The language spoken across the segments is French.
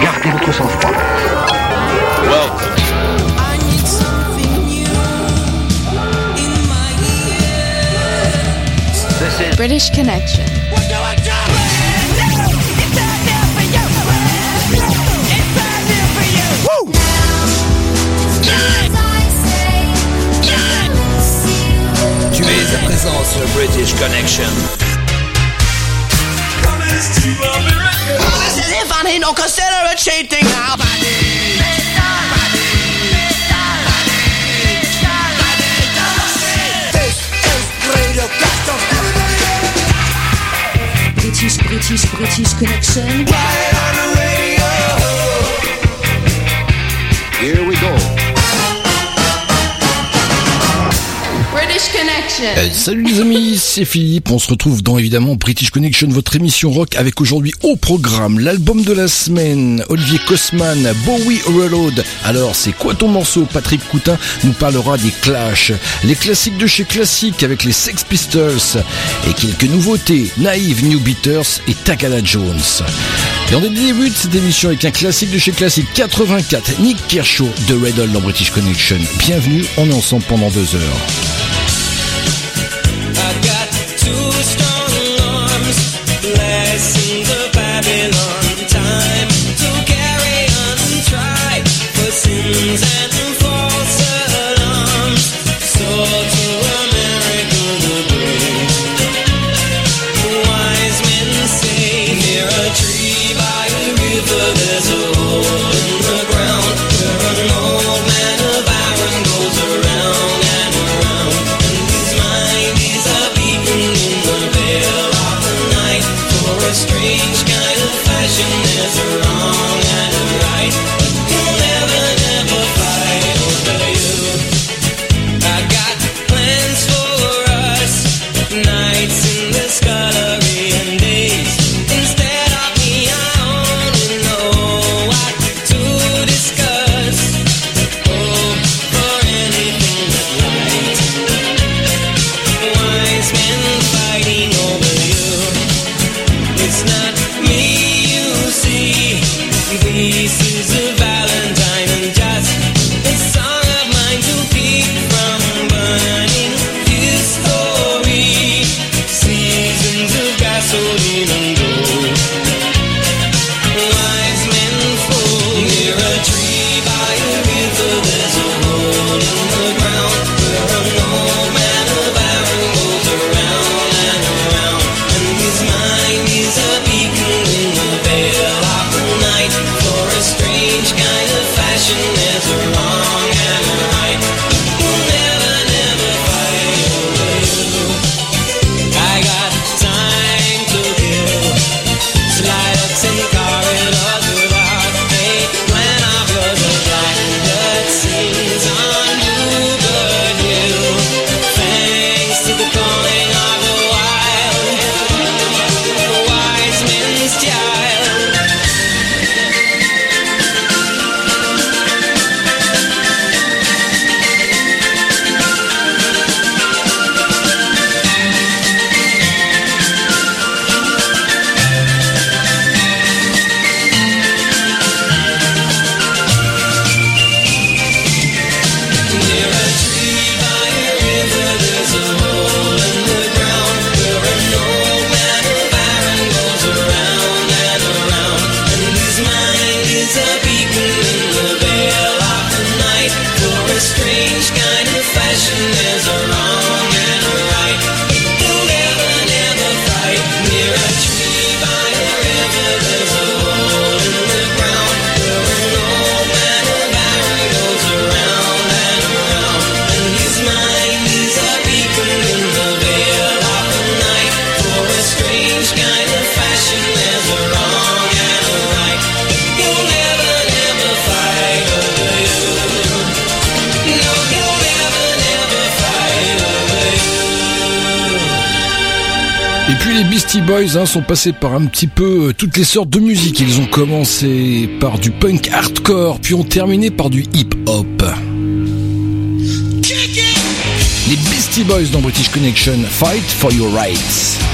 Gardez votre sang-froid. Welcome. British Connection. Tu es à présent sur British Connection. This is I ain't no considerate cheating now. British, British, British Connection. Right on the. Euh, salut les amis, c'est Philippe. On se retrouve dans évidemment British Connection, votre émission rock avec aujourd'hui au programme l'album de la semaine, Olivier Cosman, Bowie Reload. Alors c'est quoi ton morceau? Patrick Coutin nous parlera des Clash, les classiques de chez classique avec les Sex Pistols et quelques nouveautés, Naive New Beaters et Takada Jones. Et on début cette émission avec un classique de chez classique 84, Nick Kershaw de Red dans British Connection. Bienvenue, on est ensemble pendant deux heures. Boys hein, sont passés par un petit peu euh, toutes les sortes de musique. Ils ont commencé par du punk hardcore, puis ont terminé par du hip-hop. Les Beastie Boys dans British Connection, Fight for Your Rights.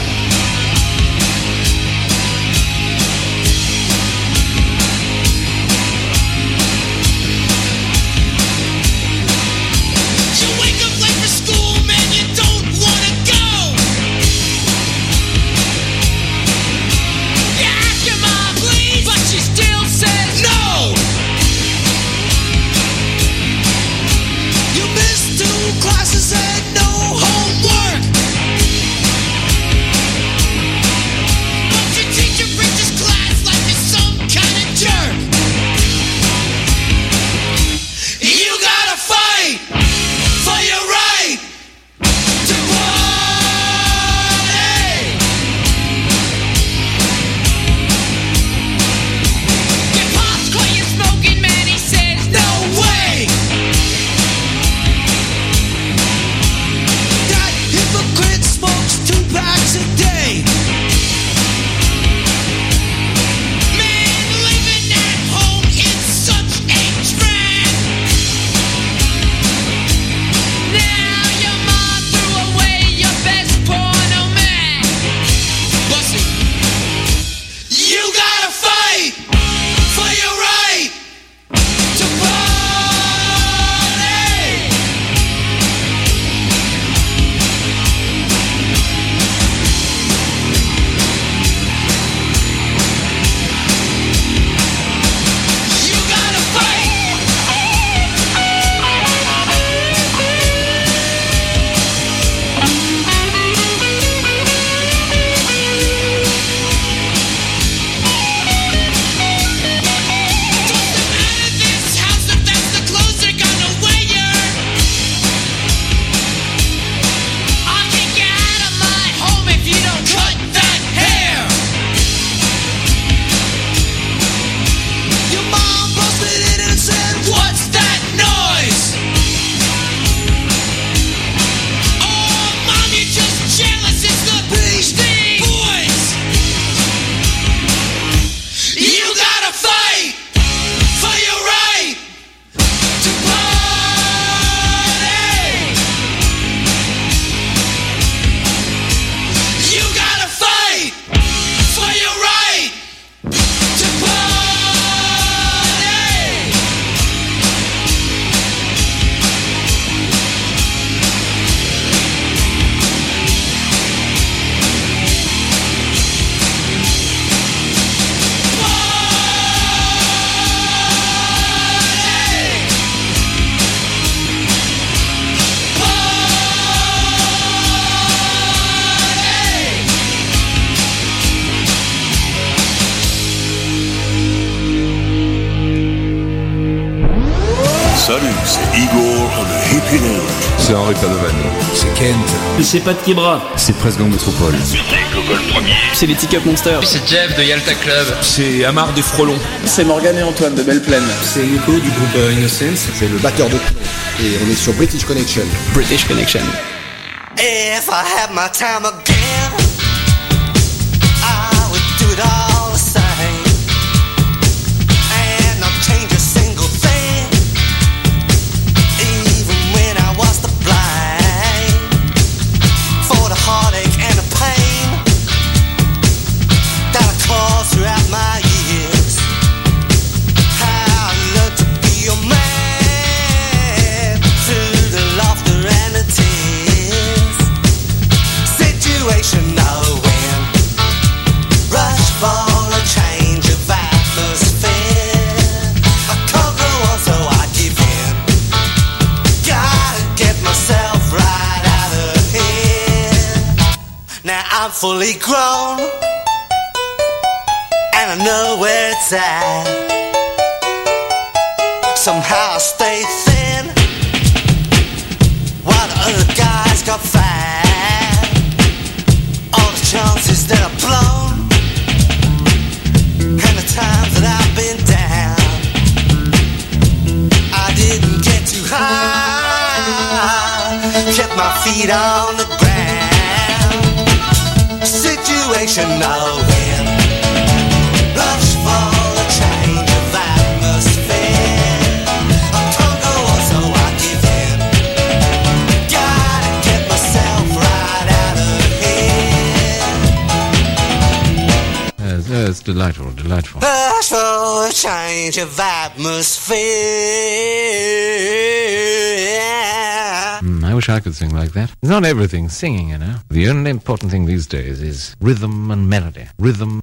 C'est Pat Kebra. C'est Presque Gang Métropole. C'est les Ticket Monsters. C'est Jeff de Yalta Club. C'est Amar des Frelons. C'est Morgan et Antoine de Belle Plaine. C'est Nico du groupe euh, Innocence. C'est le batteur de. Et on est sur British Connection. British Connection. If I had my time again, fully grown, and I know where it's at. Somehow I stay thin, while the other guys got fat all the chances that I've blown and the times that I've been down. I didn't get too high, kept my feet on the When rush for a change of atmosphere. I can't go on, so I give in. Gotta get myself right out of here. Yes, yes, delightful, delightful. Rush for a change of atmosphere. Wish I could sing like that. Not everything singing, you know. The only important thing these days is rhythm and melody. Rhythm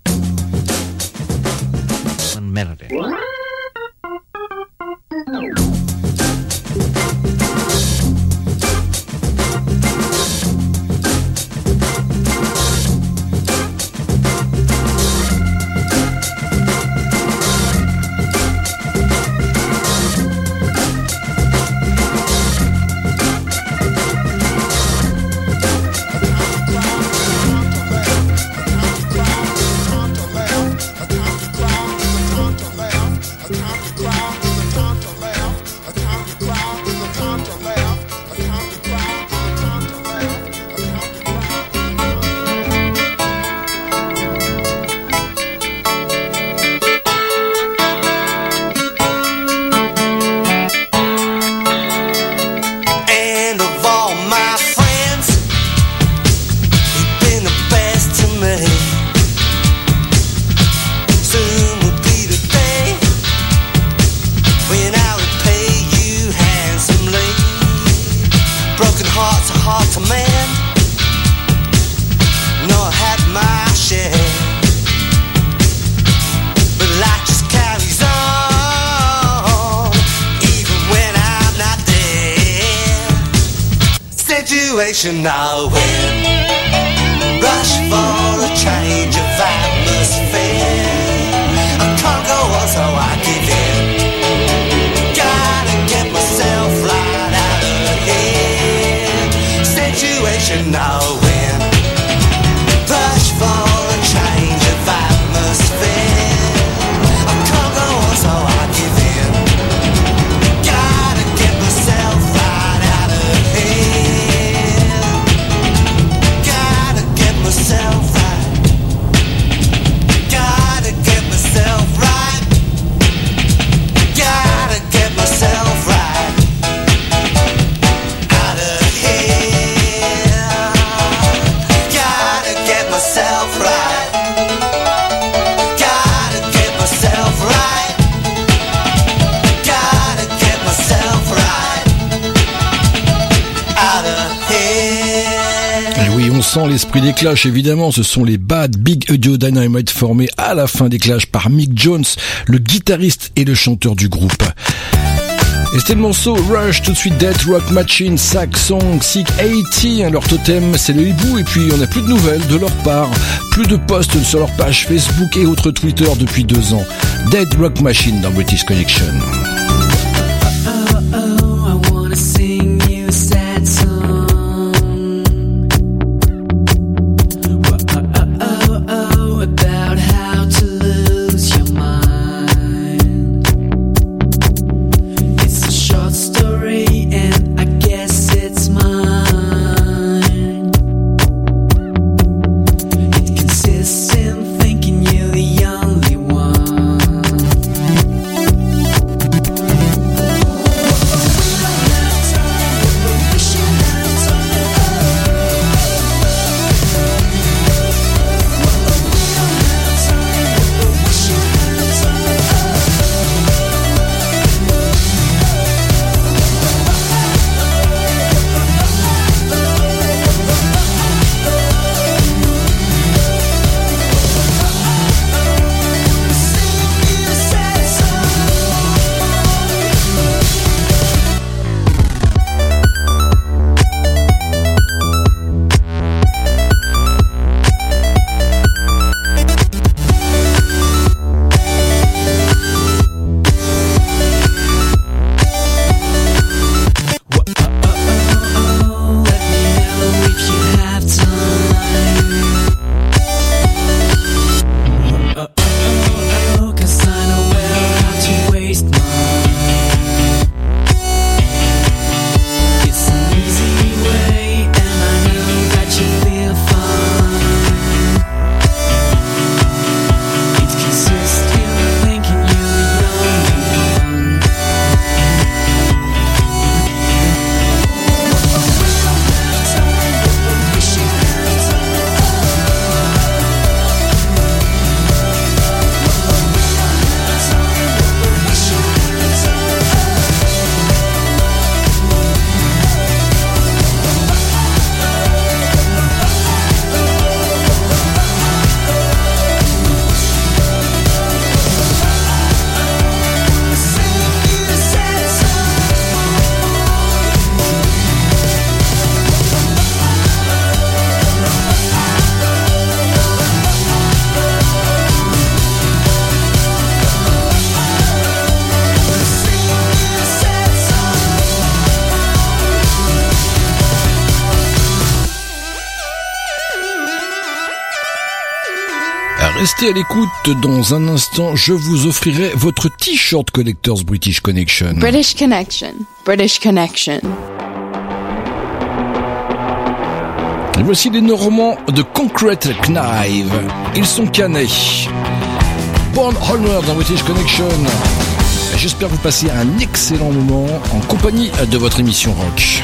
and melody. Now. Des Clash, évidemment. Ce sont les Bad Big Audio Dynamite formés à la fin des Clash par Mick Jones, le guitariste et le chanteur du groupe. Et c'était le morceau Rush, tout de suite Death Rock Machine, Sack Song, Sick 80. Leur totem, c'est le hibou. Et puis, on n'a plus de nouvelles de leur part. Plus de posts sur leur page Facebook et autres Twitter depuis deux ans. Dead Rock Machine dans British Connection. Restez à l'écoute. Dans un instant, je vous offrirai votre t-shirt Collectors British Connection. British Connection. British Connection. Et voici les Normands de Concrete Knive. Ils sont canés. Born Honor dans British Connection. J'espère vous passer un excellent moment en compagnie de votre émission rock.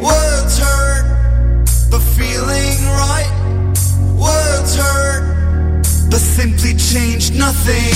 Words hurt, but feeling right. Words hurt, but simply change nothing.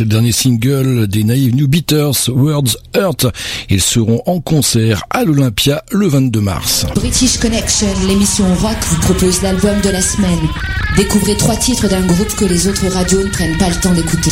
C'est le dernier single des Naive New Beaters, Words Hurt. Ils seront en concert à l'Olympia le 22 mars. British Connection, l'émission rock, vous propose l'album de la semaine. Découvrez trois titres d'un groupe que les autres radios ne prennent pas le temps d'écouter.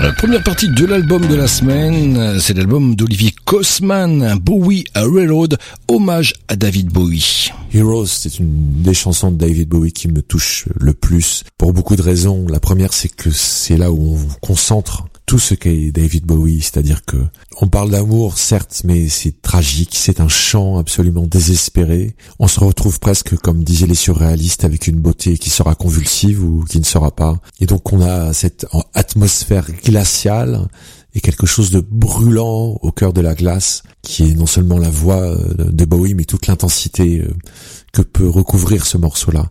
La première partie de l'album de la semaine, c'est l'album d'Olivier Kosman, Bowie à Railroad, hommage à David Bowie. Heroes, c'est une des chansons de David Bowie qui me touche le plus pour beaucoup de raisons. La première, c'est que c'est là où on concentre tout ce qu'est David Bowie, c'est-à-dire que on parle d'amour, certes, mais c'est tragique, c'est un chant absolument désespéré. On se retrouve presque, comme disaient les surréalistes, avec une beauté qui sera convulsive ou qui ne sera pas. Et donc on a cette atmosphère glaciale et quelque chose de brûlant au cœur de la glace, qui est non seulement la voix euh, de Bowie, mais toute l'intensité euh, que peut recouvrir ce morceau-là.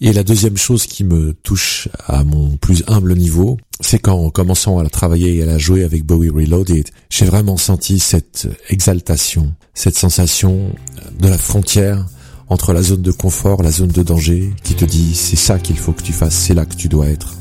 Et la deuxième chose qui me touche à mon plus humble niveau, c'est qu'en commençant à la travailler et à la jouer avec Bowie Reloaded, j'ai vraiment senti cette exaltation, cette sensation de la frontière entre la zone de confort, la zone de danger, qui te dit c'est ça qu'il faut que tu fasses, c'est là que tu dois être.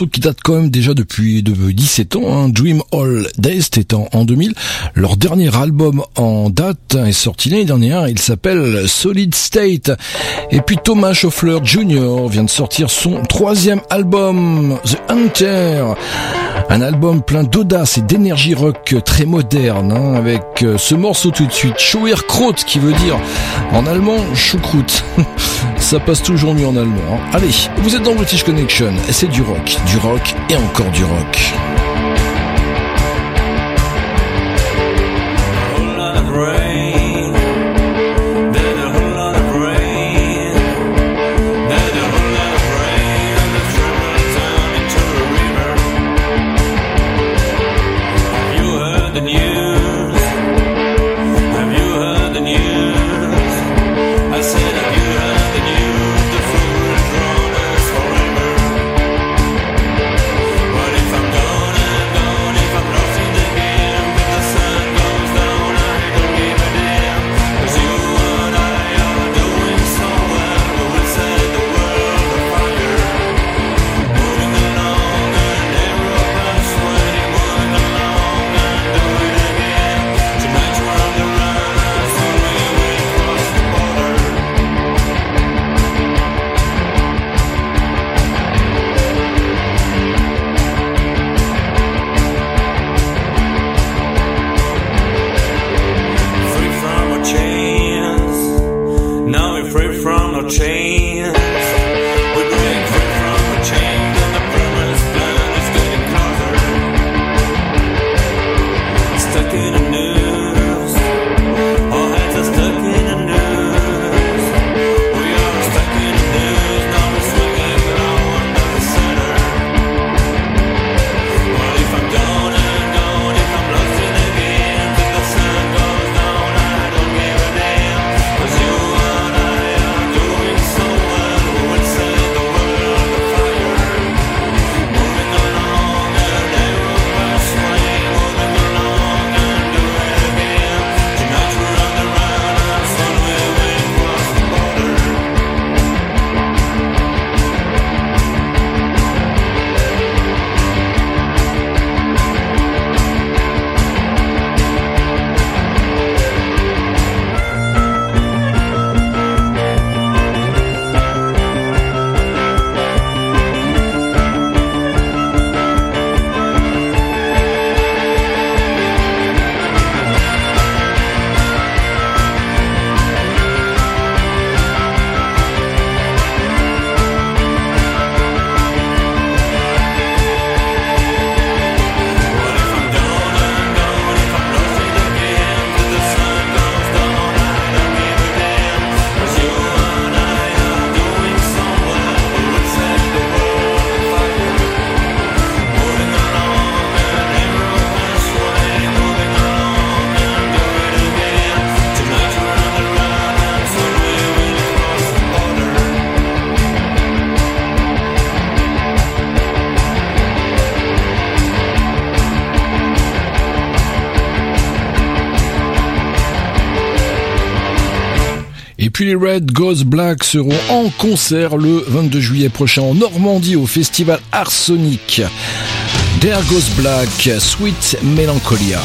ceux qui quand même déjà depuis, depuis 17 ans. Hein. Dream All Days, c'était en, 2000. Leur dernier album en date est sorti l'année dernière. Il s'appelle Solid State. Et puis Thomas Schoffler Jr. vient de sortir son troisième album, The Hunter. Un album plein d'audace et d'énergie rock très moderne, hein, avec euh, ce morceau tout de suite, Schauerkraut, qui veut dire en allemand choucroute. Ça passe toujours mieux en allemand. Hein. Allez, vous êtes dans British Connection, c'est du rock, du rock et encore du rock. Mercury Red Goes Black seront en concert le 22 juillet prochain en Normandie au festival Arsenic. There Goes Black, Sweet Melancholia.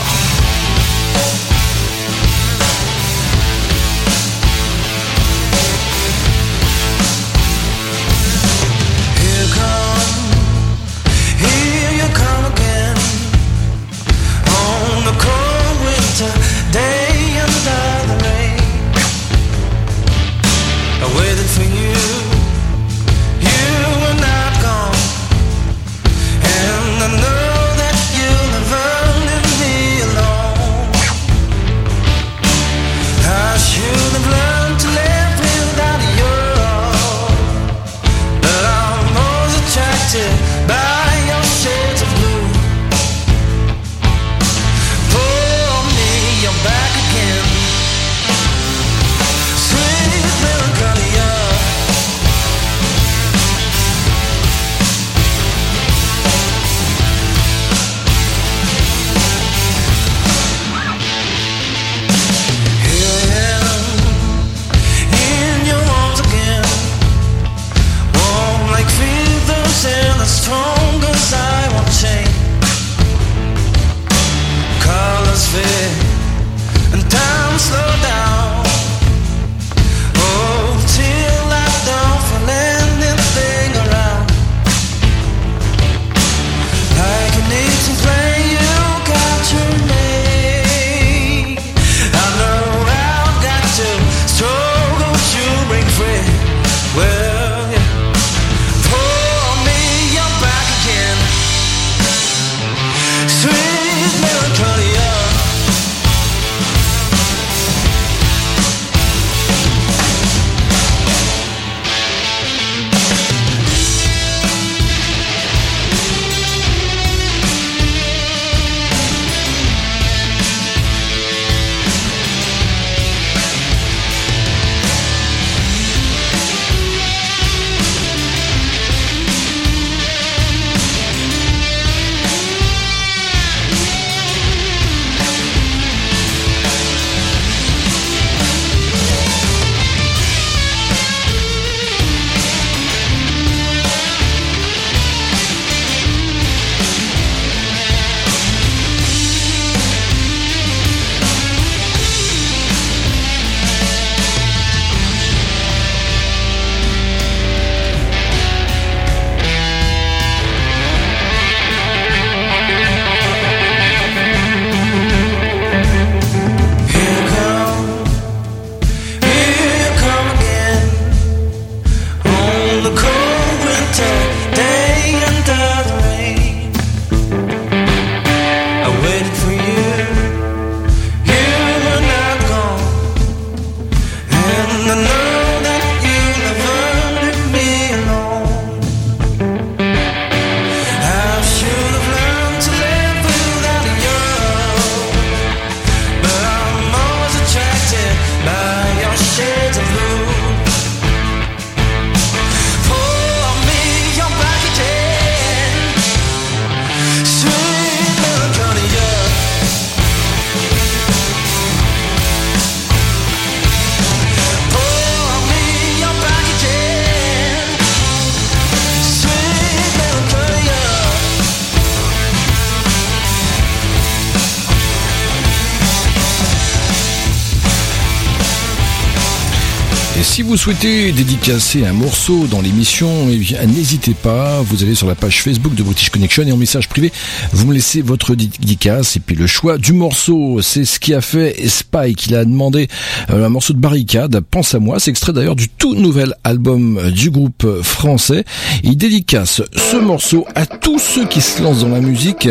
Souhaitez dédicacer un morceau dans l'émission, eh bien, n'hésitez pas. Vous allez sur la page Facebook de British Connection et en message privé, vous me laissez votre dédicace et puis le choix du morceau. C'est ce qui a fait Spike. Il a demandé euh, un morceau de barricade. Pense à moi. C'est extrait d'ailleurs du tout nouvel album du groupe français. Il dédicace ce morceau à tous ceux qui se lancent dans la musique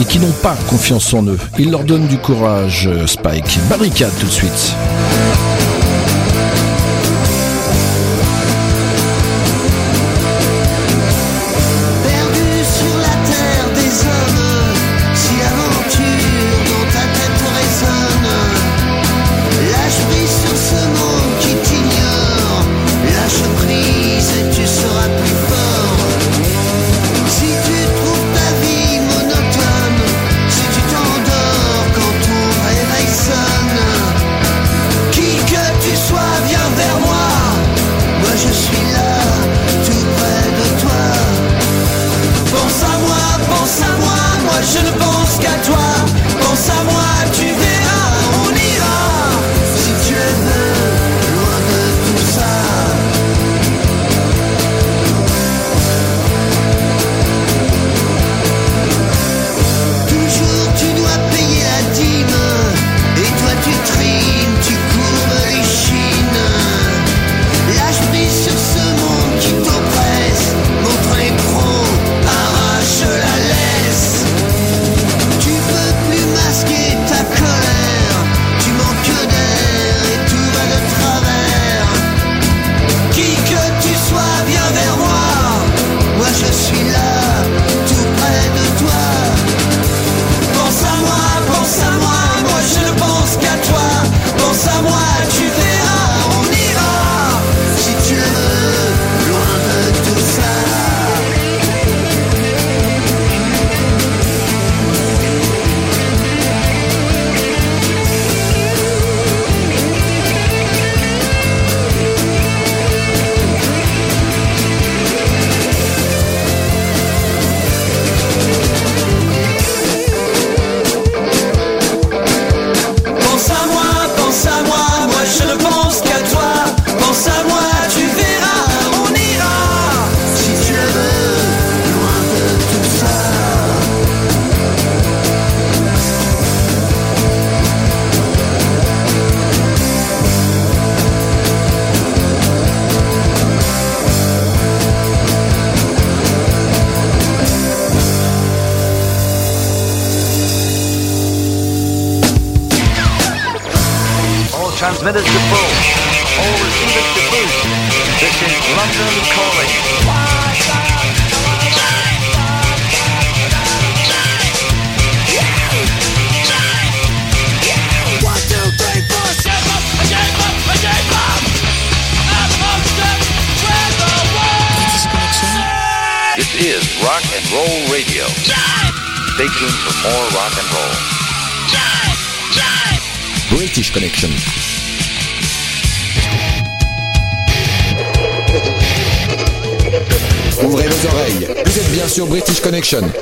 et qui n'ont pas confiance en eux. Il leur donne du courage, Spike. Barricade tout de suite. British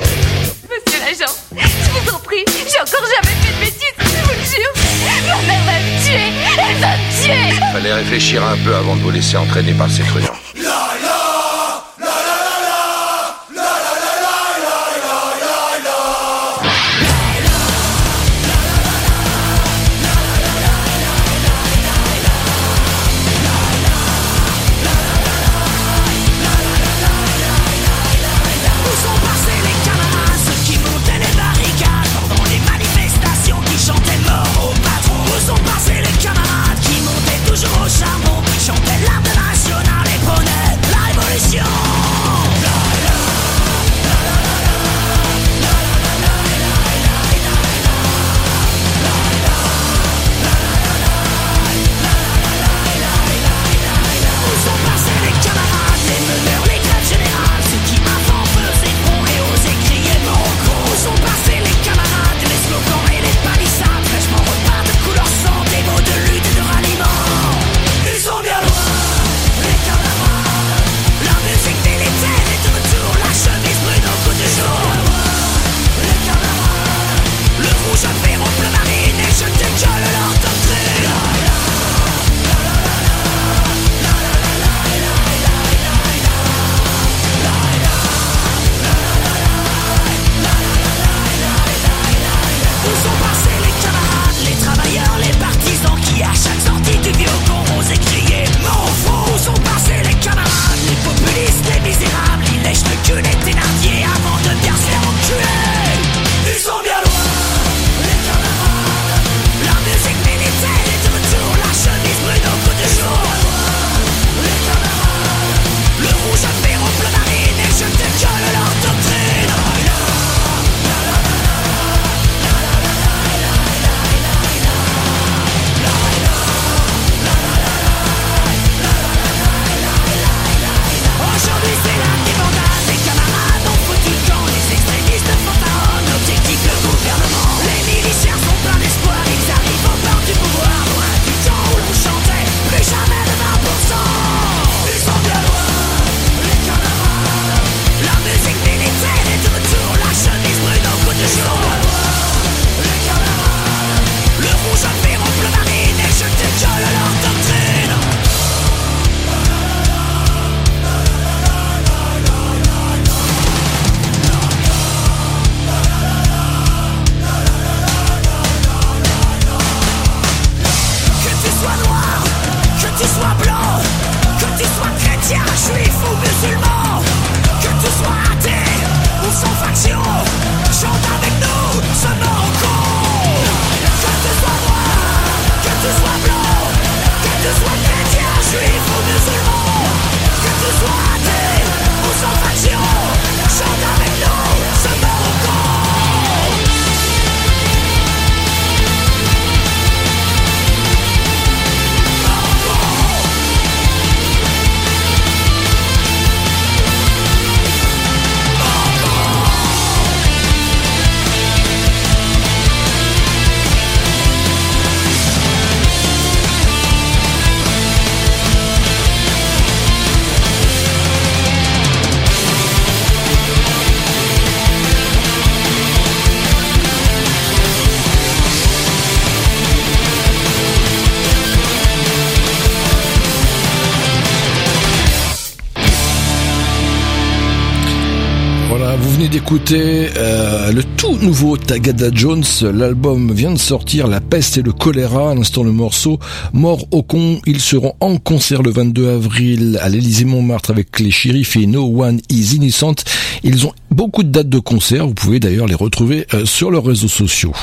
d'écouter euh, le tout nouveau Tagada Jones. L'album vient de sortir, La peste et le choléra. À l'instant, le morceau Mort au con. Ils seront en concert le 22 avril à l'Élysée Montmartre avec les shérifs et No One is Innocent. Ils ont beaucoup de dates de concert. Vous pouvez d'ailleurs les retrouver euh, sur leurs réseaux sociaux.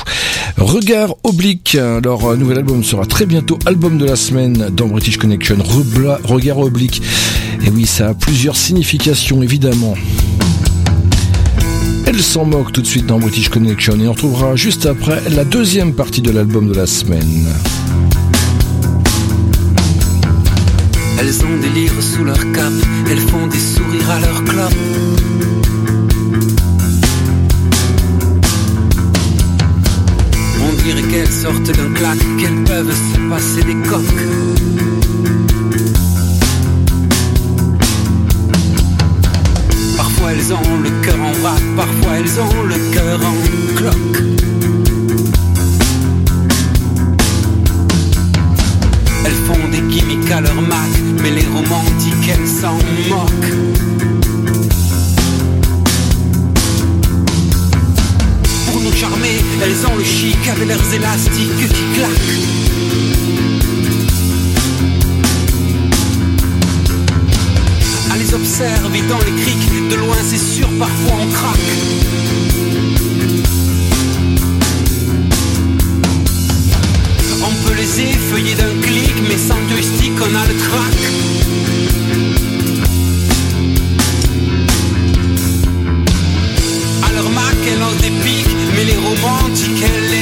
Regard oblique. Leur nouvel album sera très bientôt album de la semaine dans British Connection. Regard oblique. Et oui, ça a plusieurs significations évidemment. Elle s'en moque tout de suite dans British Connection et on retrouvera juste après la deuxième partie de l'album de la semaine. Elles ont des livres sous leur cape, elles font des sourires à leur clope. On dirait qu'elles sortent d'un claque, qu'elles peuvent se passer des coques. Parfois elles ont le cœur en vrac, parfois elles ont le cœur en cloque. Elles font des gimmicks à leur Mac, mais les romantiques elles s'en moquent. Pour nous charmer, elles ont le chic avec leurs élastiques qui claquent. À les criques, de loin c'est sûr, parfois on craque. On peut les effeuiller d'un clic, mais sans joystick on a le trac. À leur Mac, elles lancent des pics, mais les romantiques, elles les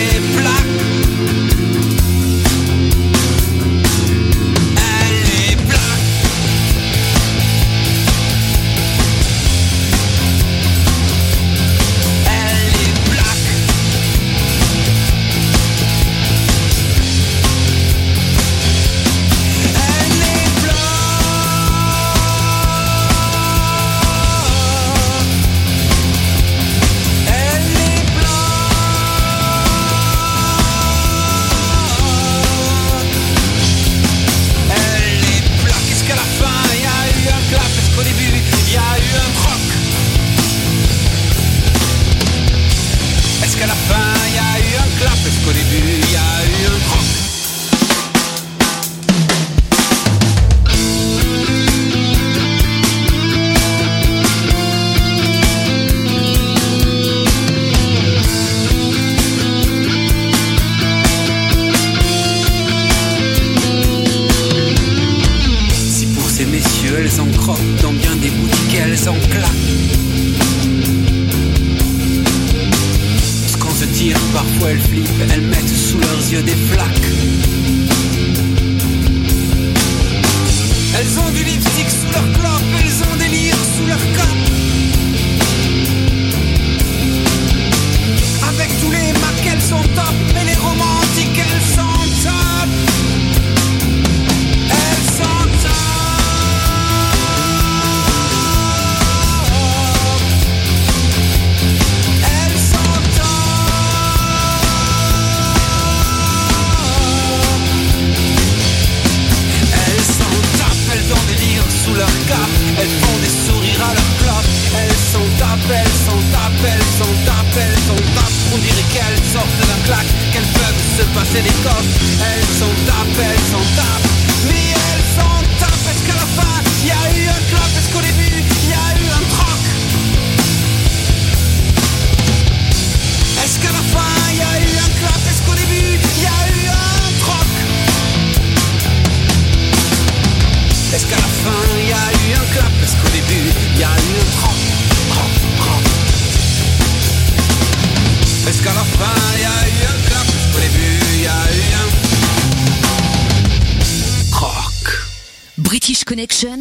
British Connection,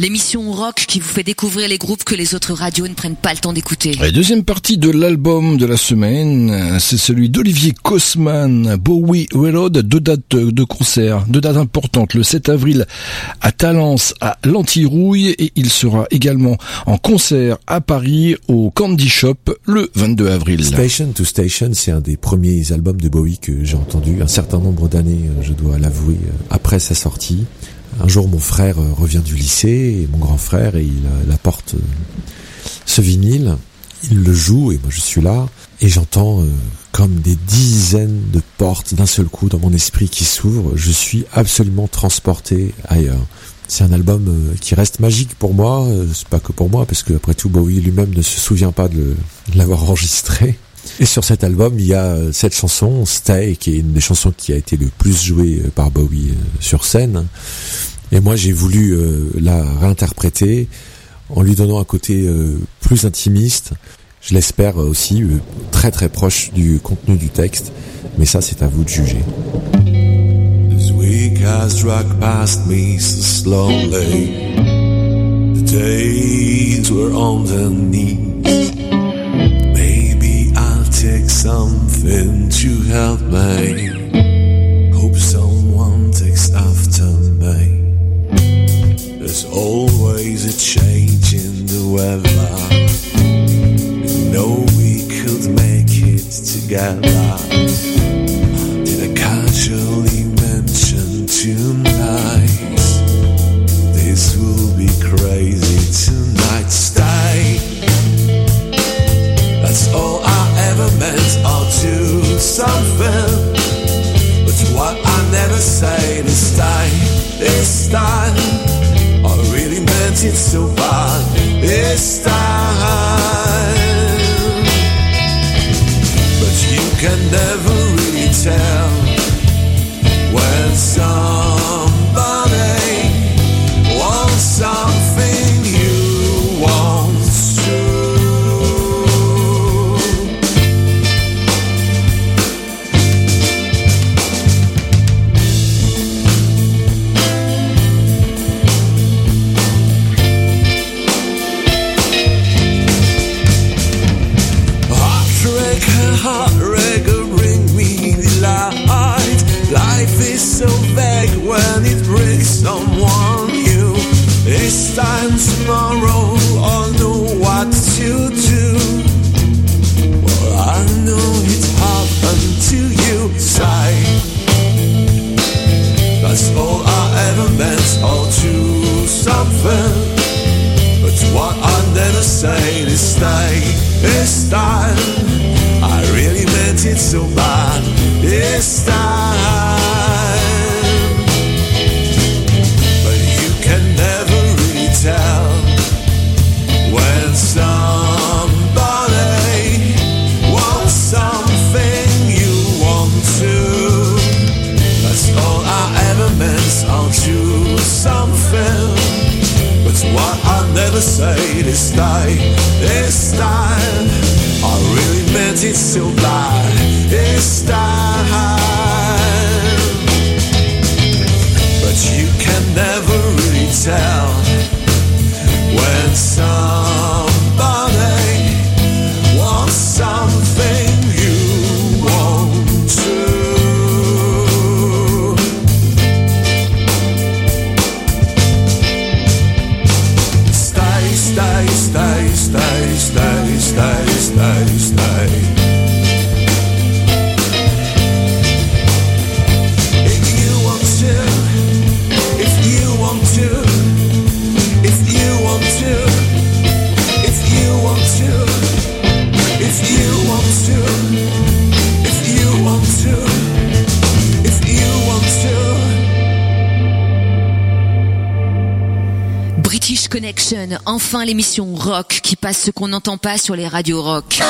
l'émission rock qui vous fait découvrir les groupes que les autres radios ne prennent pas le temps d'écouter. La deuxième partie de l'album de la semaine, c'est celui d'Olivier Kosman, Bowie Reload, deux dates de concert, deux dates importantes, le 7 avril à Talence, à l'Antirouille, et il sera également en concert à Paris au Candy Shop le 22 avril. Station to Station, c'est un des premiers albums de Bowie que j'ai entendu un certain nombre d'années, je dois l'avouer, euh, après sa sortie. Un jour, mon frère euh, revient du lycée, et mon grand frère, et il, euh, apporte euh, ce ce vinyle, il le joue et moi je suis là et j'entends euh, comme des dizaines de portes d'un seul coup dans mon esprit qui s'ouvrent. Je suis absolument transporté ailleurs. C'est un album euh, qui reste magique pour moi, euh, c'est pas que pour moi parce que après tout Bowie lui-même ne se souvient pas de l'avoir enregistré. Et sur cet album, il y a euh, cette chanson Stay qui est une des chansons qui a été le plus jouée euh, par Bowie euh, sur scène. Et moi, j'ai voulu la réinterpréter en lui donnant un côté plus intimiste. Je l'espère aussi très très proche du contenu du texte. Mais ça, c'est à vous de juger. This week has dragged past me so slowly. The days were. Take something to help me. Hope someone takes after me. There's always a change in the weather. You know we could make it together. Did I casually mention tonight? This will be crazy tonight. Stay. Do something. But what I never say this time, this time, I really meant it so bad. This time. But you can never That's all I ever meant. I'll do something. But what I never say this time, this time, I really meant it so bad. This time, I never say this time, this time, I really meant it so bad. Enfin l'émission rock qui passe ce qu'on n'entend pas sur les radios rock.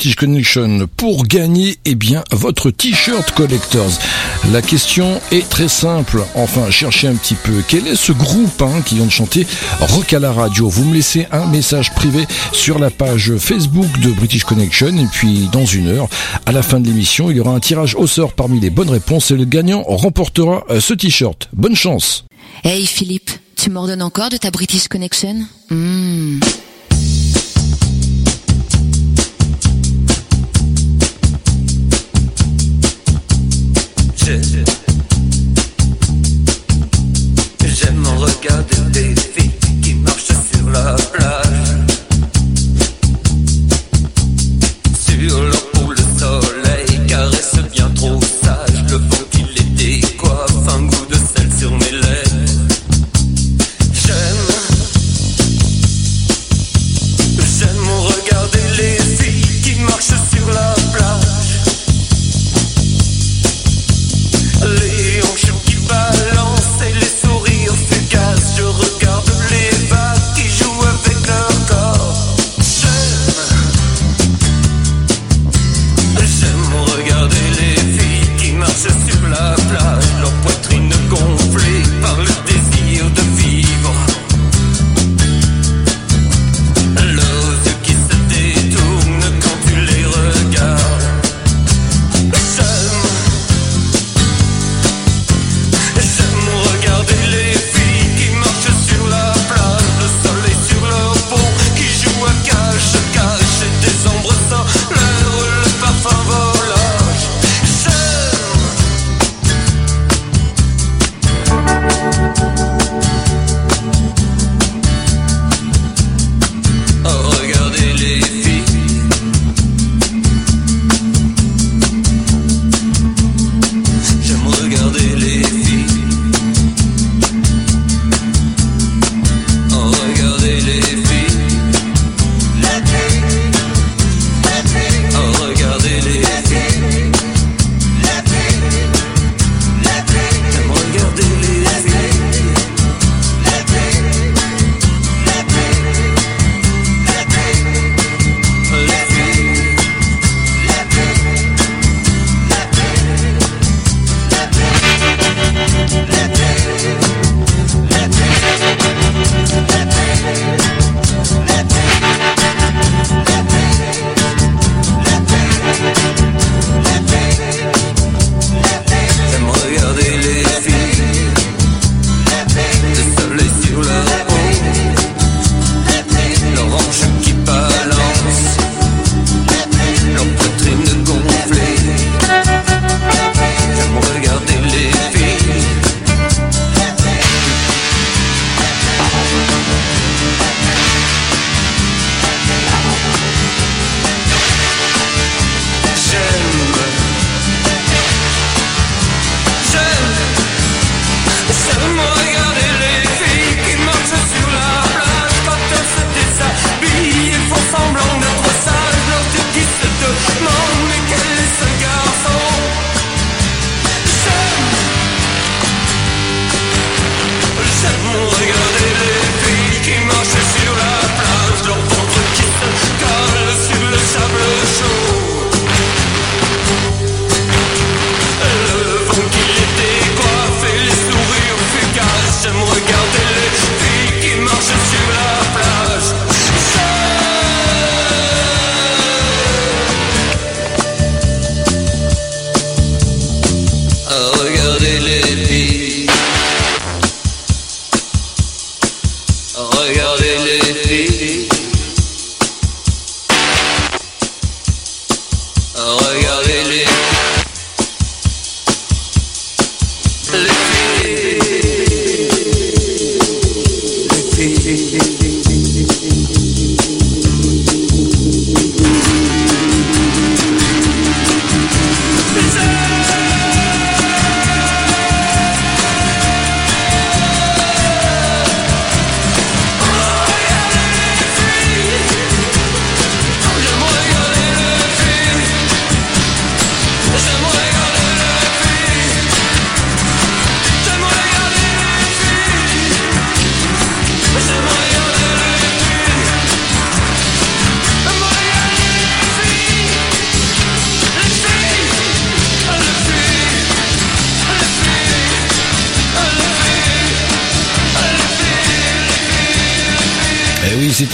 British Connection pour gagner eh bien votre t-shirt collectors. La question est très simple. Enfin, cherchez un petit peu. Quel est ce groupe hein, qui vient de chanter Rock à la radio? Vous me laissez un message privé sur la page Facebook de British Connection et puis dans une heure, à la fin de l'émission, il y aura un tirage au sort parmi les bonnes réponses et le gagnant remportera euh, ce t-shirt. Bonne chance. Hey Philippe, tu m'ordonnes encore de ta British Connection? Hmm.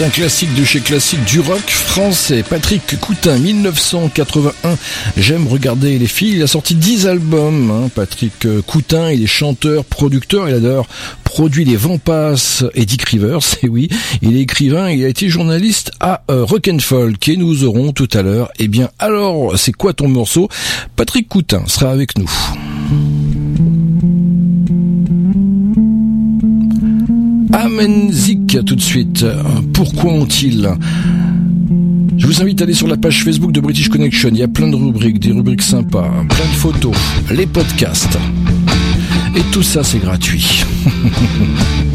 Un classique de chez classique du rock français. Patrick Coutin, 1981. J'aime regarder les filles. Il a sorti 10 albums. hein. Patrick Coutin, il est chanteur, producteur. Il a d'ailleurs produit les Vents et Dick Rivers. Et oui, il est écrivain. Il a été journaliste à euh, Rock and Folk. Et nous aurons tout à l'heure. Eh bien, alors, c'est quoi ton morceau? Patrick Coutin sera avec nous. Amenzik tout de suite. Pourquoi ont-ils? Je vous invite à aller sur la page Facebook de British Connection. Il y a plein de rubriques, des rubriques sympas, plein de photos, les podcasts. Et tout ça, c'est gratuit.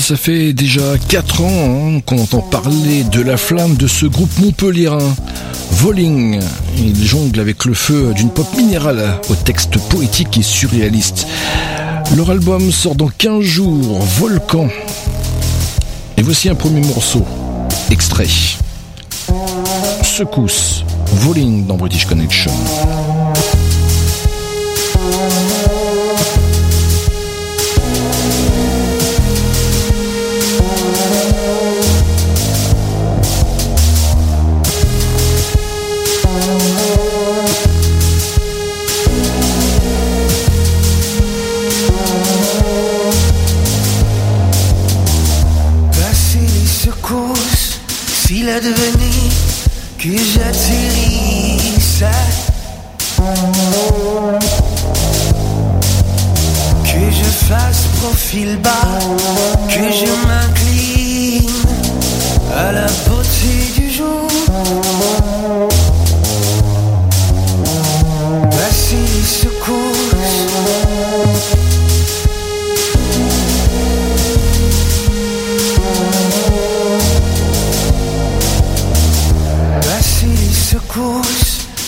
ça fait déjà 4 ans hein, qu'on entend parler de la flamme de ce groupe montpelliérain. Voling, il jongle avec le feu d'une pop minérale au texte poétique et surréaliste. Leur album sort dans 15 jours, Volcan. Et voici un premier morceau, extrait. Secousse, Voling dans British Connection.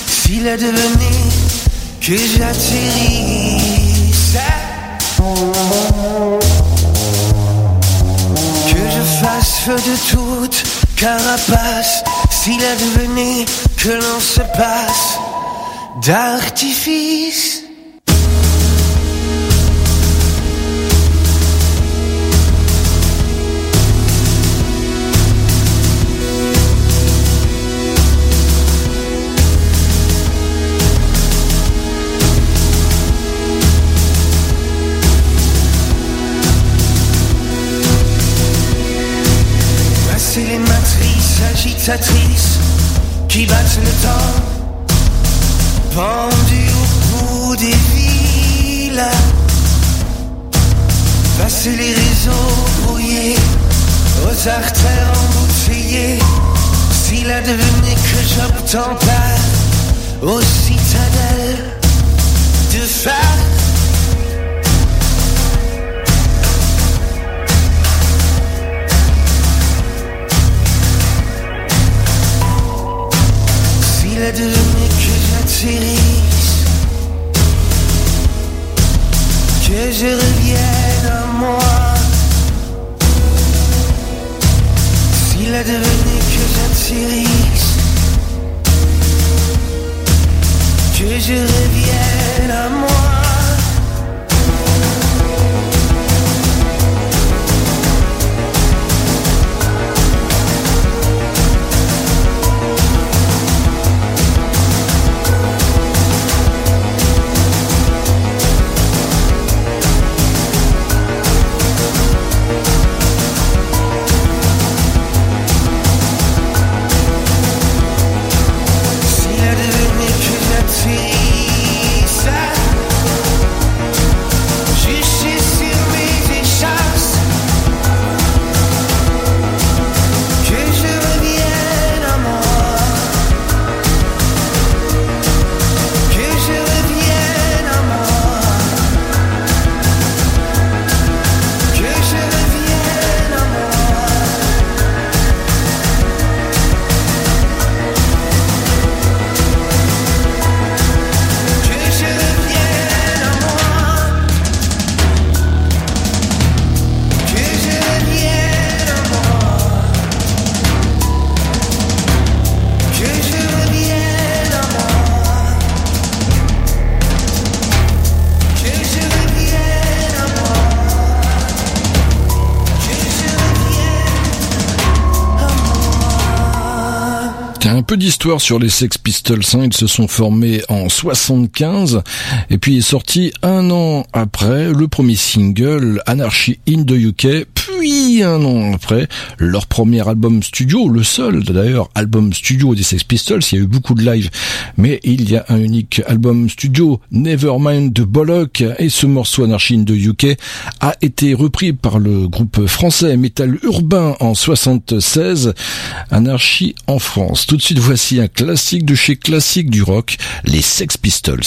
S'il advenait que j'atterrisse, que je fasse feu de toute carapace, s'il advenait que l'on se passe d'artifice. Qui battent le temps, pendues au bout des villes. Passer les réseaux brouillés aux artères embouteillées, s'il advenait que j'obtends pas aux citadelles de phare. S'il advenait que j'atterrisse, que je revienne à moi. S'il advenait que j'atterrisse, que je revienne à moi. Peu d'histoire sur les Sex Pistols. hein. Ils se sont formés en 75 et puis est sorti un an après le premier single Anarchy in the UK. Puis un an après leur premier album studio, le seul d'ailleurs album studio des Sex Pistols. Il y a eu beaucoup de live, mais il y a un unique album studio, Nevermind de Bollock, et ce morceau Anarchy in the UK a été repris par le groupe français Metal Urbain en 76, Anarchy en France. Tout de suite, voici un classique de chez classique du rock, les Sex Pistols.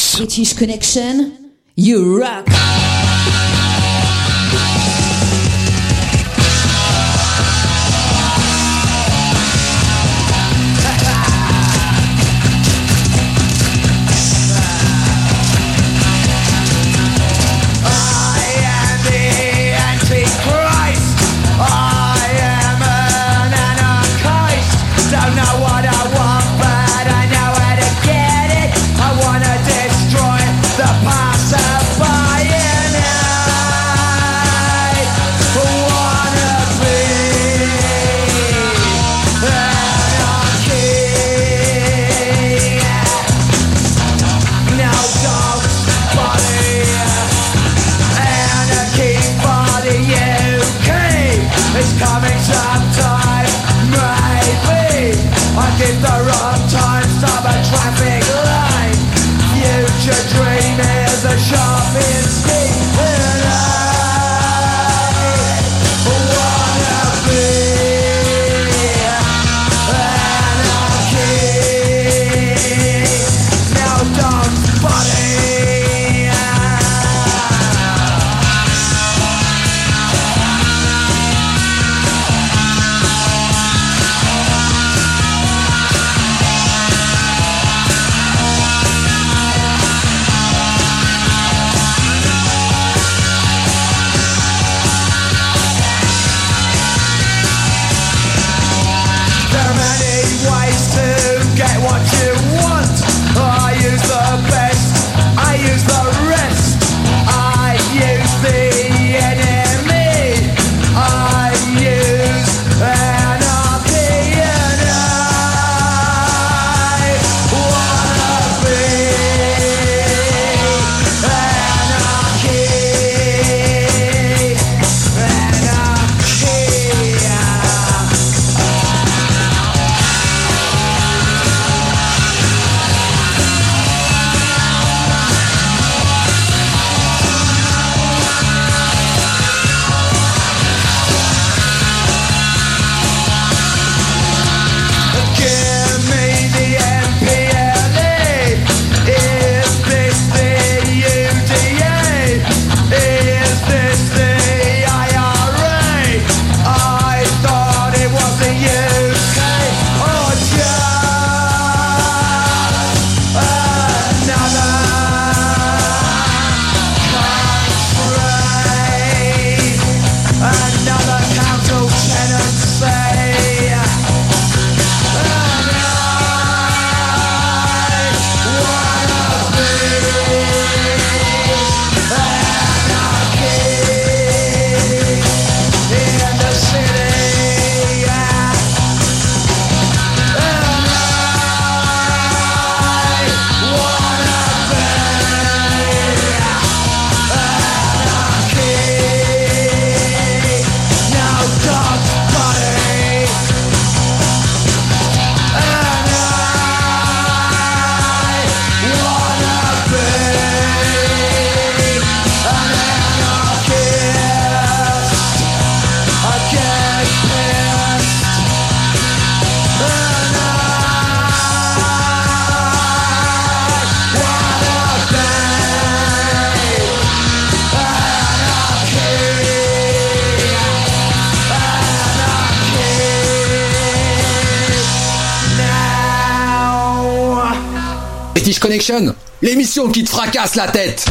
British Connection, l'émission qui te fracasse la tête.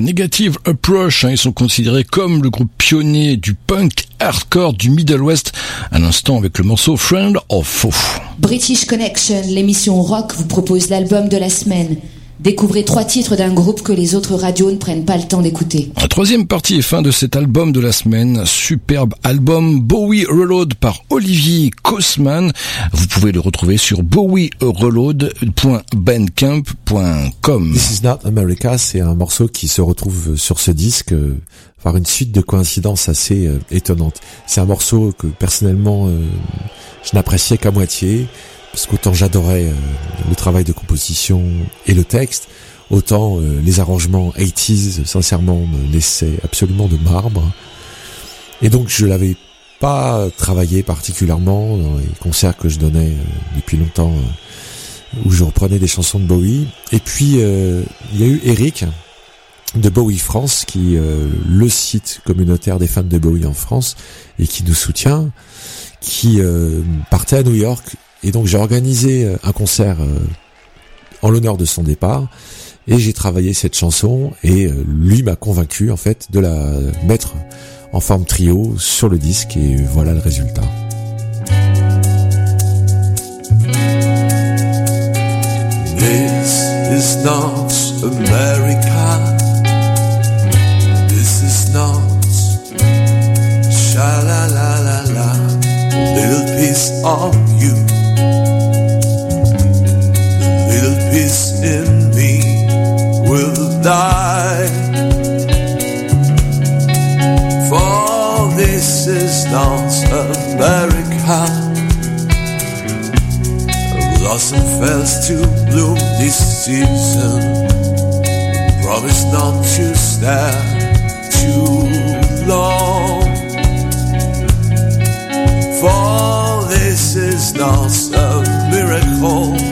Negative Approach, hein, ils sont considérés comme le groupe pionnier du punk hardcore du Middle West, à l'instant avec le morceau Friend of Foe. British Connection, l'émission rock, vous propose l'album de la semaine. Découvrez trois titres d'un groupe que les autres radios ne prennent pas le temps d'écouter. La troisième partie et fin de cet album de la semaine, superbe album Bowie Reload par Olivier Kosman. Vous pouvez le retrouver sur bowiereload.bandcamp.com. This is not America, c'est un morceau qui se retrouve sur ce disque euh, par une suite de coïncidences assez euh, étonnantes. C'est un morceau que personnellement euh, je n'appréciais qu'à moitié, parce qu'autant j'adorais euh, le travail de composition et le texte, autant euh, les arrangements 80s sincèrement me laissaient absolument de marbre. Et donc je l'avais pas travaillé particulièrement dans les concerts que je donnais euh, depuis longtemps où je reprenais des chansons de Bowie. Et puis euh, il y a eu Eric de Bowie France qui euh, le site communautaire des fans de Bowie en France et qui nous soutient qui euh, partait à New York et donc j'ai organisé euh, un concert euh, en l'honneur de son départ et j'ai travaillé cette chanson et euh, lui m'a convaincu en fait de la mettre en forme trio sur le disque et voilà le résultat. This is not America. This is not. In me will die. For this is not America. A blossom fails to bloom this season. Promise not to stare too long. For this is not a miracle.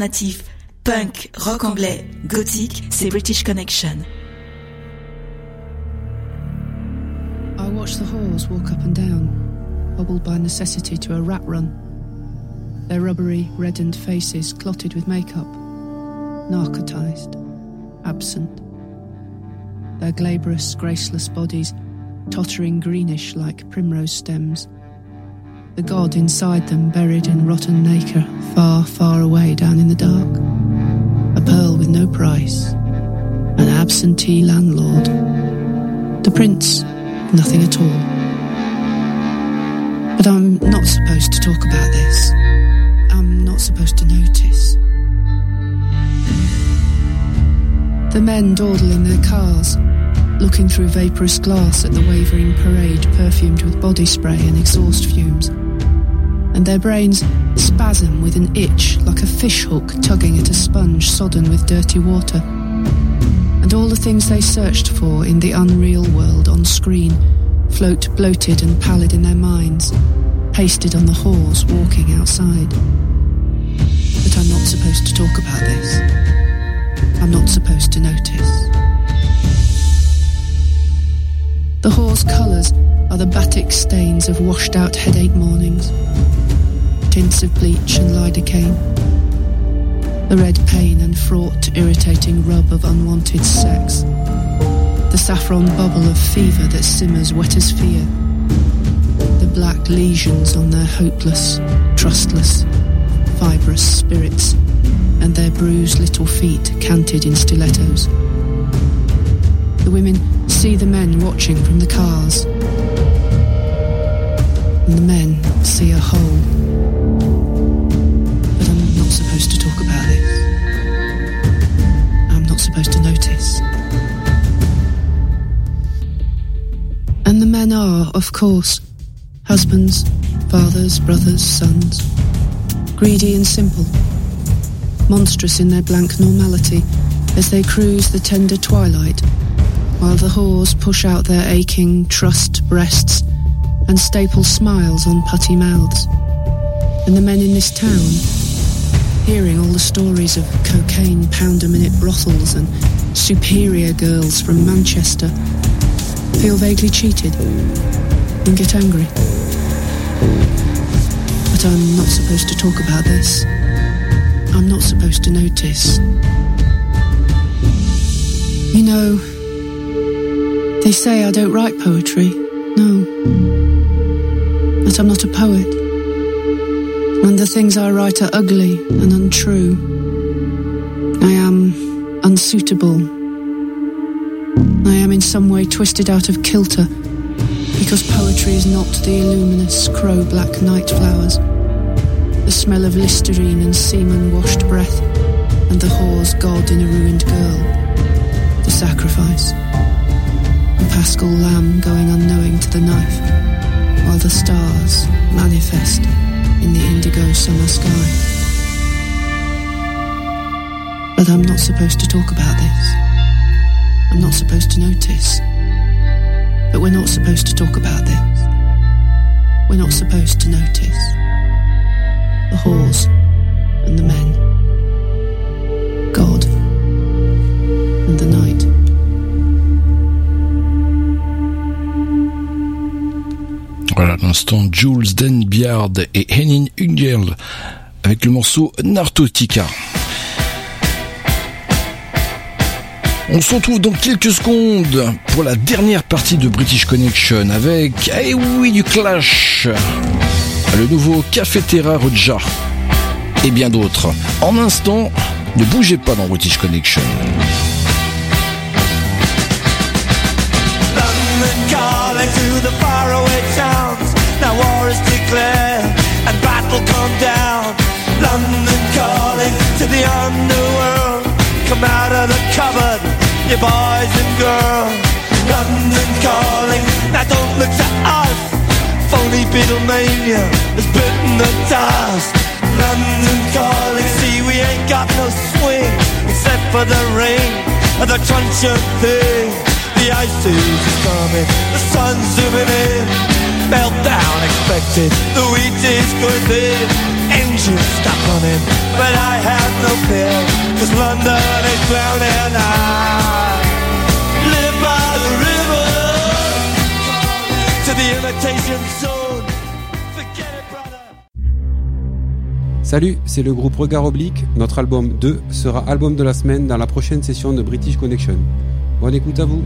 Alternatif, punk, rock anglais, gothique, c'est British Connection. I watch the halls walk up and down, hobbled by necessity to a rat run. Their rubbery, reddened faces clotted with makeup, narcotized, absent. Their glabrous, graceless bodies tottering greenish like primrose stems. The god inside them buried in rotten nacre, far, far away down in the dark. A pearl with no price. An absentee landlord. The prince, nothing at all. But I'm not supposed to talk about this. I'm not supposed to notice. The men dawdle in their cars, looking through vaporous glass at the wavering parade perfumed with body spray and exhaust fumes. And their brains spasm with an itch like a fishhook tugging at a sponge sodden with dirty water. And all the things they searched for in the unreal world on screen float bloated and pallid in their minds, pasted on the halls walking outside. But I'm not supposed to talk about this. I'm not supposed to notice. The hall's colours are the batik stains of washed out headache mornings, tints of bleach and lidocaine, the red pain and fraught, irritating rub of unwanted sex, the saffron bubble of fever that simmers wet as fear, the black lesions on their hopeless, trustless, fibrous spirits, and their bruised little feet canted in stilettos. the women see the men watching from the cars. And the men see a hole. But I'm not supposed to talk about this. I'm not supposed to notice. And the men are, of course, husbands, fathers, brothers, sons. Greedy and simple. Monstrous in their blank normality as they cruise the tender twilight, while the whores push out their aching, trussed breasts and staple smiles on putty mouths. And the men in this town, hearing all the stories of cocaine pound a minute brothels and superior girls from Manchester, feel vaguely cheated and get angry. But I'm not supposed to talk about this. I'm not supposed to notice. You know, they say I don't write poetry. No. That I'm not a poet. And the things I write are ugly and untrue. I am unsuitable. I am in some way twisted out of kilter because poetry is not the illuminous crow black night flowers, the smell of listerine and semen washed breath, and the whore's god in a ruined girl, the sacrifice, the paschal lamb going unknowing to the knife, while the stars manifest in the indigo summer sky. But I'm not supposed to talk about this. I'm not supposed to notice. But we're not supposed to talk about this. We're not supposed to notice. The whores and the men. Voilà, l'instant, Jules Denbiard et Henning Ungerl avec le morceau Narcotica. On se retrouve dans quelques secondes pour la dernière partie de British Connection avec, eh oui, du Clash, le nouveau Cafetera Roja et bien d'autres. En instant, ne bougez pas dans British Connection. The underworld. Come out of the cupboard, you boys and girls. London calling, now don't look to us. Phony Beatlemania has bitten the dust. London calling, see we ain't got no swing except for the rain and the truncheon thing. The ice is coming, the sun's zooming in. Meltdown expected, the wheat is thin. Salut, c'est le groupe Regard Oblique. Notre album 2 sera album de la semaine dans la prochaine session de British Connection. Bonne écoute à vous.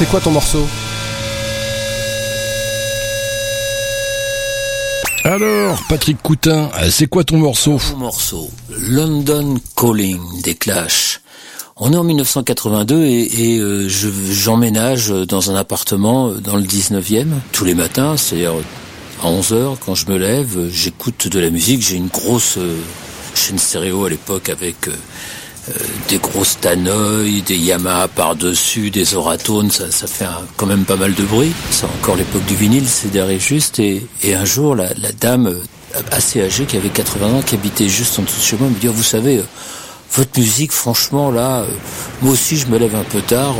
C'est quoi ton morceau Alors, Patrick Coutin, c'est quoi ton morceau Mon morceau, London Calling des Clash. On est en 1982 et, et, euh, je- j'emménage dans un appartement dans le 19e tous les matins, c'est-à-dire à 11h quand je me lève, j'écoute de la musique, j'ai une grosse euh, chaîne stéréo à l'époque avec euh, euh, des grosses tannoy, des Yamaha par-dessus, des oratones, ça, fait quand même pas mal de bruit. C'est encore l'époque du vinyle, c'est derrière juste. Et, un jour, la, dame euh, assez âgée qui avait 80 ans, qui habitait juste en dessous de chez moi, me dit, Ah, vous savez, euh, votre musique, franchement, là, moi aussi, je me lève un peu tard.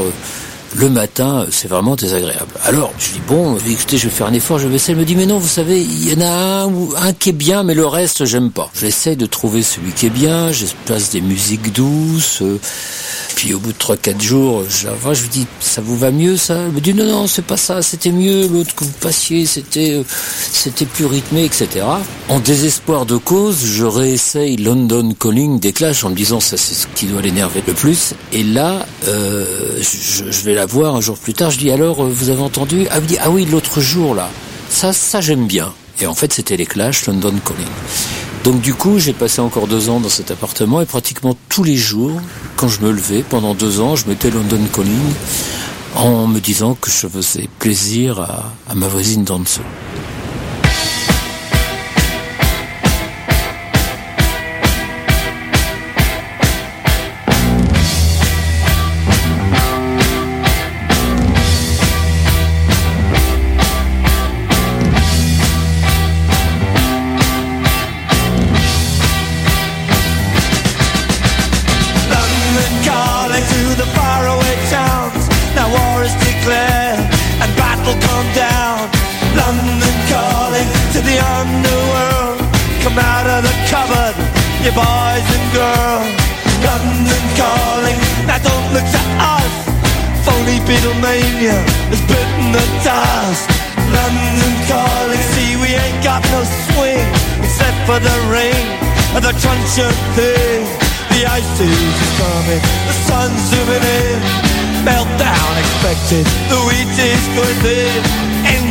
Le matin, c'est vraiment désagréable. Alors, je dis bon, écoutez, je vais faire un effort, je vais essayer. Elle me dit mais non, vous savez, il y en a un qui est bien, mais le reste, j'aime pas. J'essaie de trouver celui qui est bien. Je place des musiques douces. euh, puis au bout de 3-4 jours, je la vois, je lui dis ça vous va mieux ça? Elle me dit non non, c'est pas ça, c'était mieux. L'autre que vous passiez, c'était euh, c'était plus rythmé, etc. En désespoir de cause, je réessaye London Calling des Clash en me disant ça c'est ce qui doit l'énerver le plus. Et là, euh, je, je vais la voir un jour plus tard. Je dis alors, euh, vous avez entendu? Ah, ah oui, l'autre jour là, ça, ça j'aime bien. Et en fait, c'était les Clash London Calling. Donc du coup, j'ai passé encore deux ans dans cet appartement et pratiquement tous les jours, quand je me levais, pendant deux ans, je mettais London Calling en me disant que je faisais plaisir à, à ma voisine d'en dessous. You boys and girls. London calling, now don't look to us. Phony Beatlemania has bitten the dust. London calling, see we ain't got no swing except for the rain and the truncheon thing. The ice is coming, the sun's zooming in. Meltdown expected, the wheat is going thin.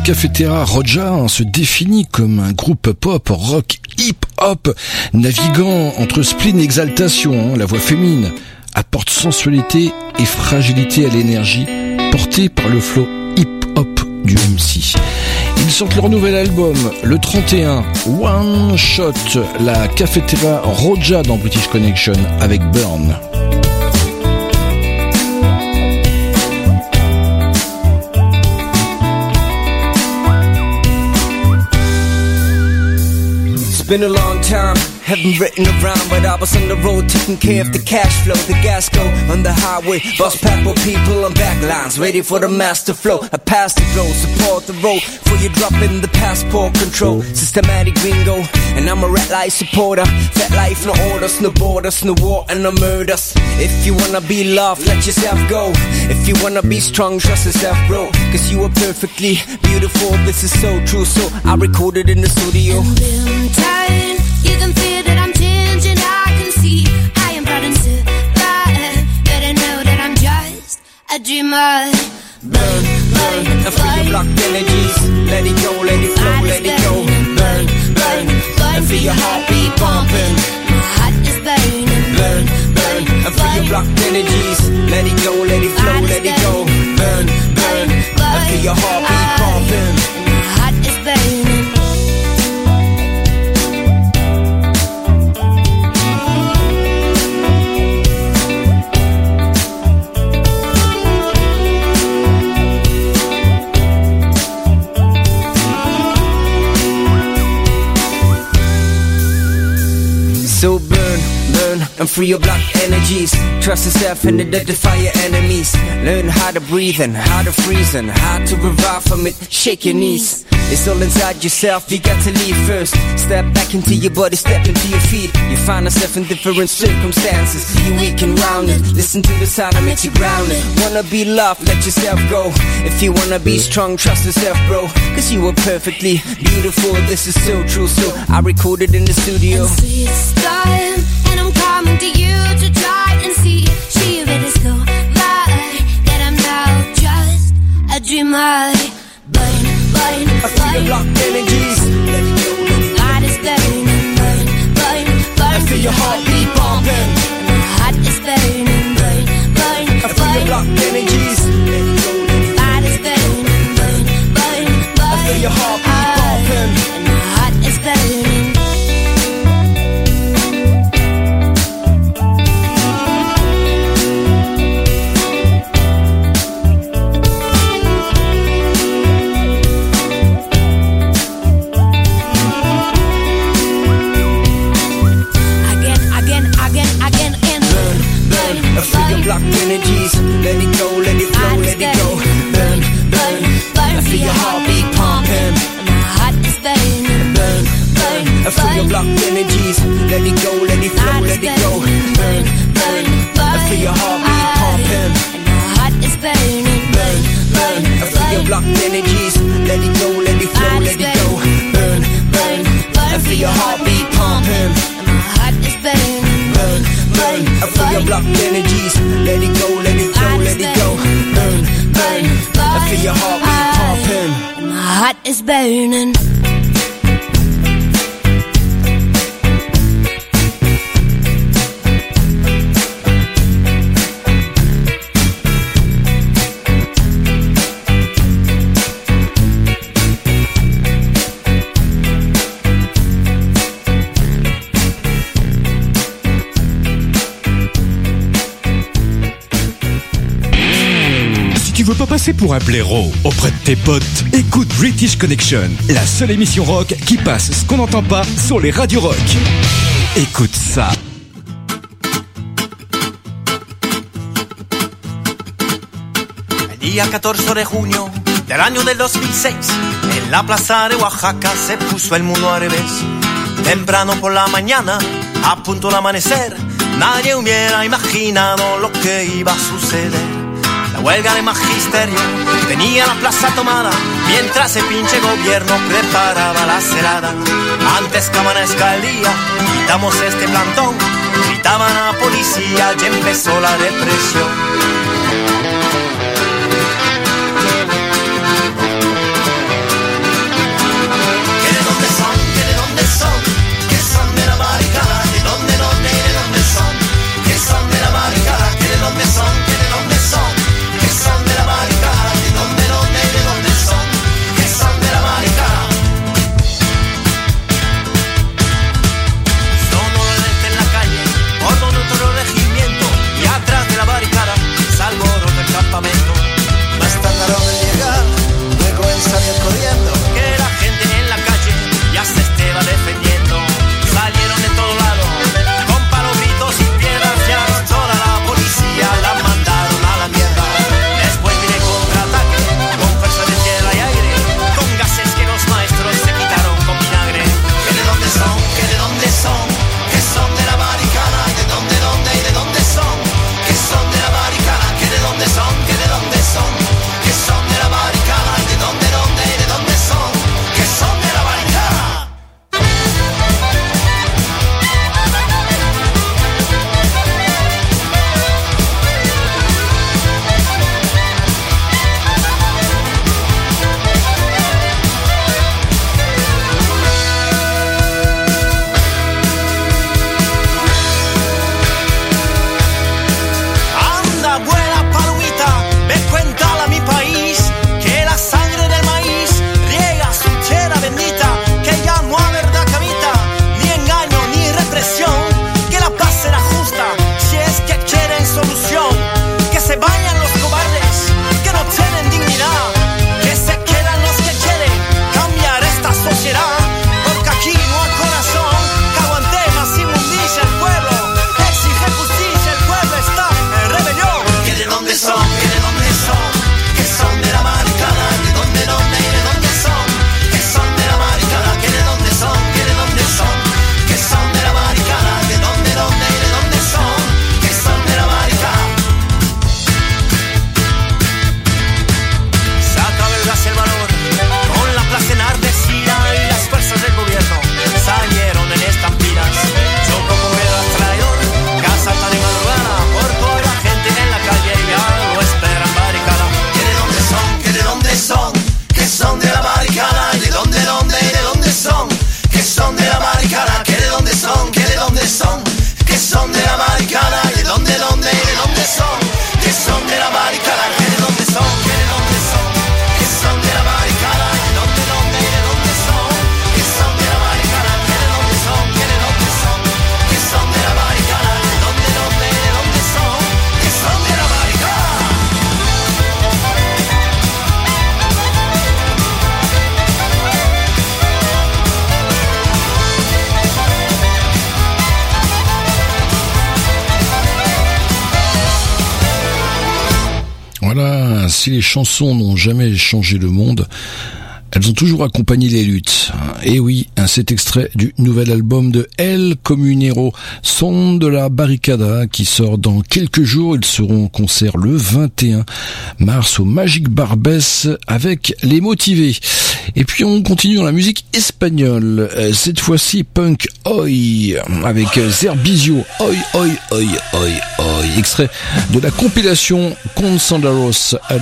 la Cafetera Roja se définit comme un groupe pop, rock, hip-hop, naviguant entre spleen et exaltation, hein, la voix féminine apporte sensualité et fragilité à l'énergie portée par le flow hip-hop du MC. Ils sortent leur nouvel album le 31, One Shot, la Cafetera Roja dans British Connection avec Burn. Been a long time, haven't written a rhyme, but I was on the road taking care of the cash flow. The gas go on the highway, bus packed with people on back lines, ready for the master flow. I pass the road, support the road, for you drop in the passport control. Systematic bingo, and I'm a red light supporter. Fat life, no orders, no borders, no war and no murders. If you wanna be loved, let yourself go. If you wanna be strong, trust yourself, bro. Cause you are perfectly beautiful, this is so true. So I recorded in the studio. Time. You can feel that I'm changing. I can see I am proud and survive. But I know that I'm just a dreamer. burn, burn, and free your blocked energies. Let it go, let it flow, let it go. Burn, burn, and feel your heartbeat pumping. My heart is burning. Burn, burn, and free your blocked energies. Let it go, let it flow, let it go. Burn, burn, and feel your heartbeat pumping. And free your block energies. Trust yourself and identify your enemies. Learn how to breathe and how to freeze and how to revive from it. Shake your knees. It's all inside yourself, you got to leave first. Step back into your body, step into your feet. You find yourself in different circumstances. You weak and rounded. Listen to the sound that makes you grounded. Wanna be loved, let yourself go. If you wanna be strong, trust yourself, bro. Cause you are perfectly beautiful. This is so true, so I recorded in the studio. Dreamer. Burn, burn, I feel the blocked energies. heart is burning. Burn, burn, burn. I feel your heartbeat pumping. My heart is burning. Burn, burn, I feel your blocked energies. heart is burning. Burn, burn, burn. I feel your heartbeat pumping. Feel your heartbeat pumping. My heart is burning. Burn, burn, I feel your blocked energies. Let it go, let it flow, let it go. Burn, burn, I feel your heartbeat pumping. My heart is burning. Burn, burn, I feel your blocked energies. Let it go, let it flow, let it go. Burn, burn, I feel your heartbeat pumping. My heart is burning. Burn, burn, I feel your blocked energies. Let it go, let it flow, let it go. Burn, burn, I feel your heartbeat pumping. My heart is burning. Passer pour un blaireau auprès de tes potes, écoute British Connection, la seule émission rock qui passe ce qu'on n'entend pas sur les radios rock. Écoute ça. El día 14 de junio del año del 2006, en la plaza de Oaxaca se puso el mundo al revés. Temprano por la mañana, a punto de amanecer, nadie hubiera imaginado lo que iba a suceder. Huelga de magisterio tenía la plaza tomada, mientras el pinche gobierno preparaba la celada. Antes que amanezca el quitamos este plantón, gritaban a la policía y empezó la represión. Les chansons n'ont jamais changé le monde, elles ont toujours accompagné les luttes. Et oui, cet extrait du nouvel album de El Comunero, Son de la Barricada, qui sort dans quelques jours. Ils seront en concert le 21 mars au Magic Barbès avec les motivés. Et puis on continue dans la musique espagnole. Euh, Cette fois-ci punk oi avec Zerbizio oi oi oi oi oi. Extrait de la compilation Consandaros à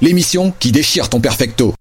L'émission qui déchire ton perfecto.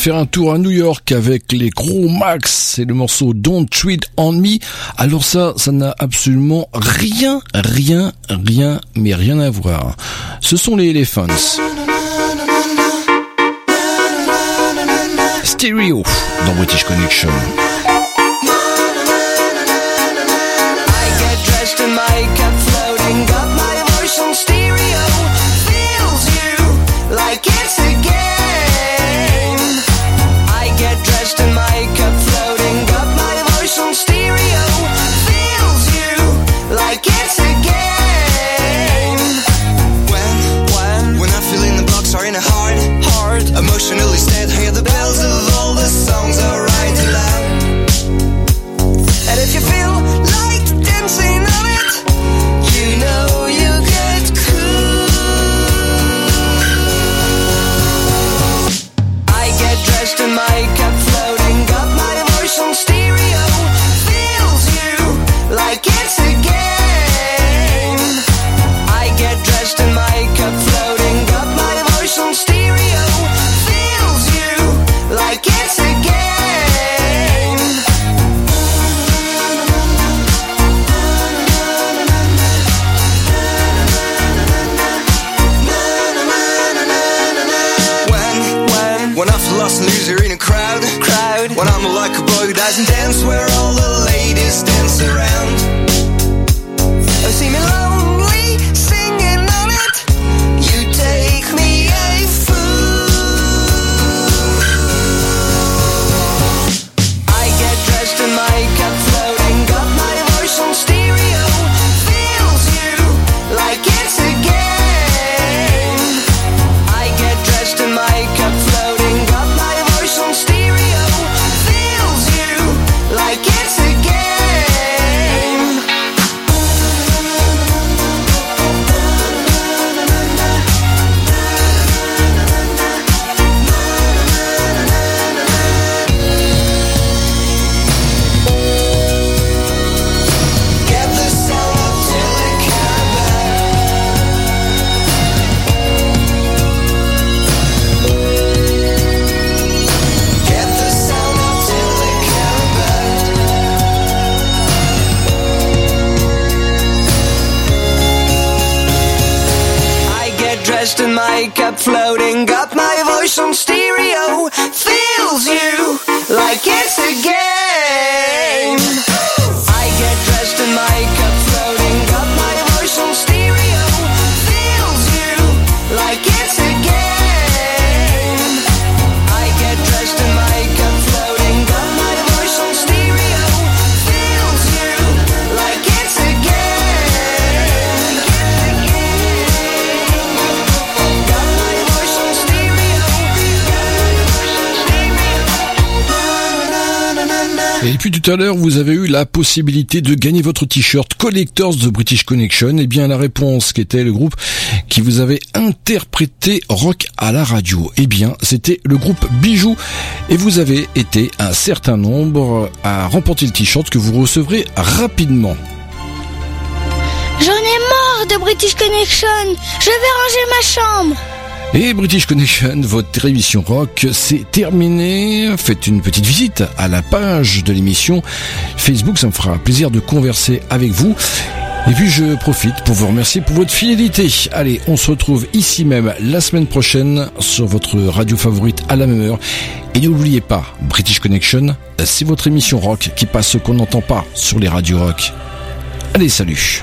Faire un tour à New York avec les gros Max et le morceau Don't Treat on Me. Alors ça, ça n'a absolument rien, rien, rien, mais rien à voir. Ce sont les Elephants. Stereo dans British Connection. Vous avez eu la possibilité de gagner votre t-shirt Collectors de British Connection. Et bien la réponse qui était le groupe qui vous avait interprété rock à la radio. Eh bien, c'était le groupe Bijou. Et vous avez été un certain nombre à remporter le t-shirt que vous recevrez rapidement. J'en ai marre de British Connection. Je vais ranger ma chambre. Et British Connection, votre émission rock, c'est terminé. Faites une petite visite à la page de l'émission Facebook, ça me fera plaisir de converser avec vous. Et puis je profite pour vous remercier pour votre fidélité. Allez, on se retrouve ici même la semaine prochaine sur votre radio favorite à la même heure. Et n'oubliez pas, British Connection, c'est votre émission rock qui passe ce qu'on n'entend pas sur les radios rock. Allez, salut